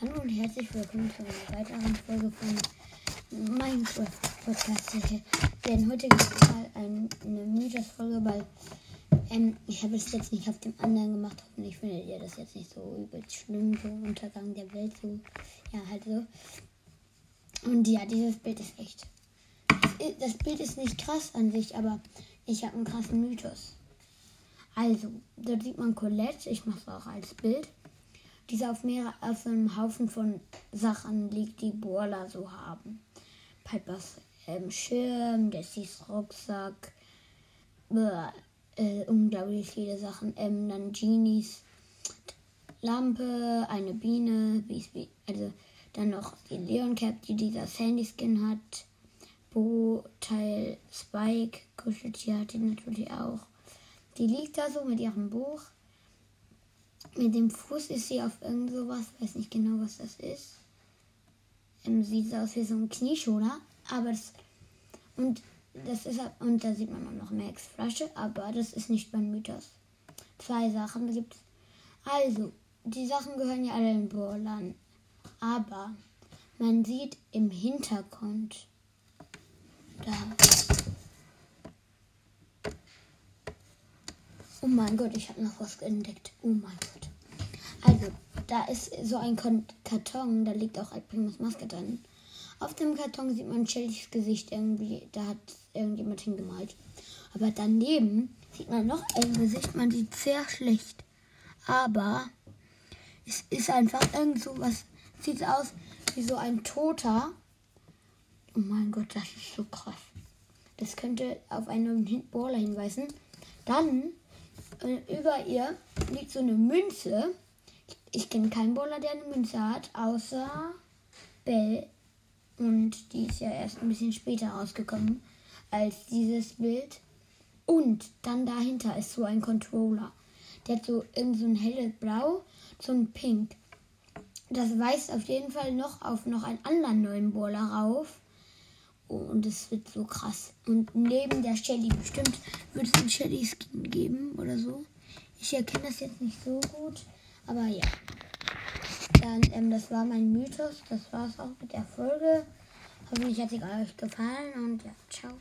Hallo und herzlich willkommen zu einer weiteren Folge von Minecraft Podcast. Denn heute mal ein, eine Mythos-Folge, weil ähm, ich habe es jetzt nicht auf dem anderen gemacht. Hoffentlich findet ihr das jetzt nicht so übelst schlimm, so Untergang der Welt, so, ja, halt so. Und ja, dieses Bild ist echt. Das Bild ist nicht krass an sich, aber ich habe einen krassen Mythos. Also, dort sieht man Colette, ich mache es auch als Bild die auf, mehrere, auf einem Haufen von Sachen liegt, die Boiler so haben. Pipers ähm, Schirm, Dessys Rucksack, äh, unglaublich viele Sachen. Ähm, dann Genies Lampe, eine Biene, also dann noch die Leon Cap, die dieser Sandy Skin hat. Bo, Teil Spike, Kuscheltier hat die natürlich auch. Die liegt da so mit ihrem Buch. Mit dem Fuß ist sie auf irgend sowas, weiß nicht genau, was das ist. Ähm, sieht aus wie so ein Knieschoner, aber das und das ist und da sieht man auch noch Max Flasche, aber das ist nicht mein Mythos. Zwei Sachen gibt es. Also, die Sachen gehören ja alle in Borland, aber man sieht im Hintergrund da. Oh mein Gott, ich habe noch was entdeckt. Oh mein Gott. Also, da ist so ein Karton, da liegt auch Alprimus Maske drin. Auf dem Karton sieht man Shellys Gesicht irgendwie, da hat irgendjemand hingemalt. Aber daneben sieht man noch ein Gesicht, man sieht sehr schlecht. Aber es ist einfach irgend so was, sieht aus wie so ein Toter. Oh mein Gott, das ist so krass. Das könnte auf einen Bohrer hinweisen. Dann äh, über ihr liegt so eine Münze. Ich kenne keinen Bowler, der eine Münze hat, außer Bell. Und die ist ja erst ein bisschen später rausgekommen als dieses Bild. Und dann dahinter ist so ein Controller. Der hat so irgend so ein helles Blau, so ein Pink. Das weist auf jeden Fall noch auf noch einen anderen neuen Bowler rauf. Und es wird so krass. Und neben der Shelly bestimmt wird es einen Shelly-Skin geben oder so. Ich erkenne das jetzt nicht so gut. Aber ja. Dann, ähm, das war mein Mythos. Das war es auch mit der Folge. Hoffentlich hat es euch gefallen und ja, ciao.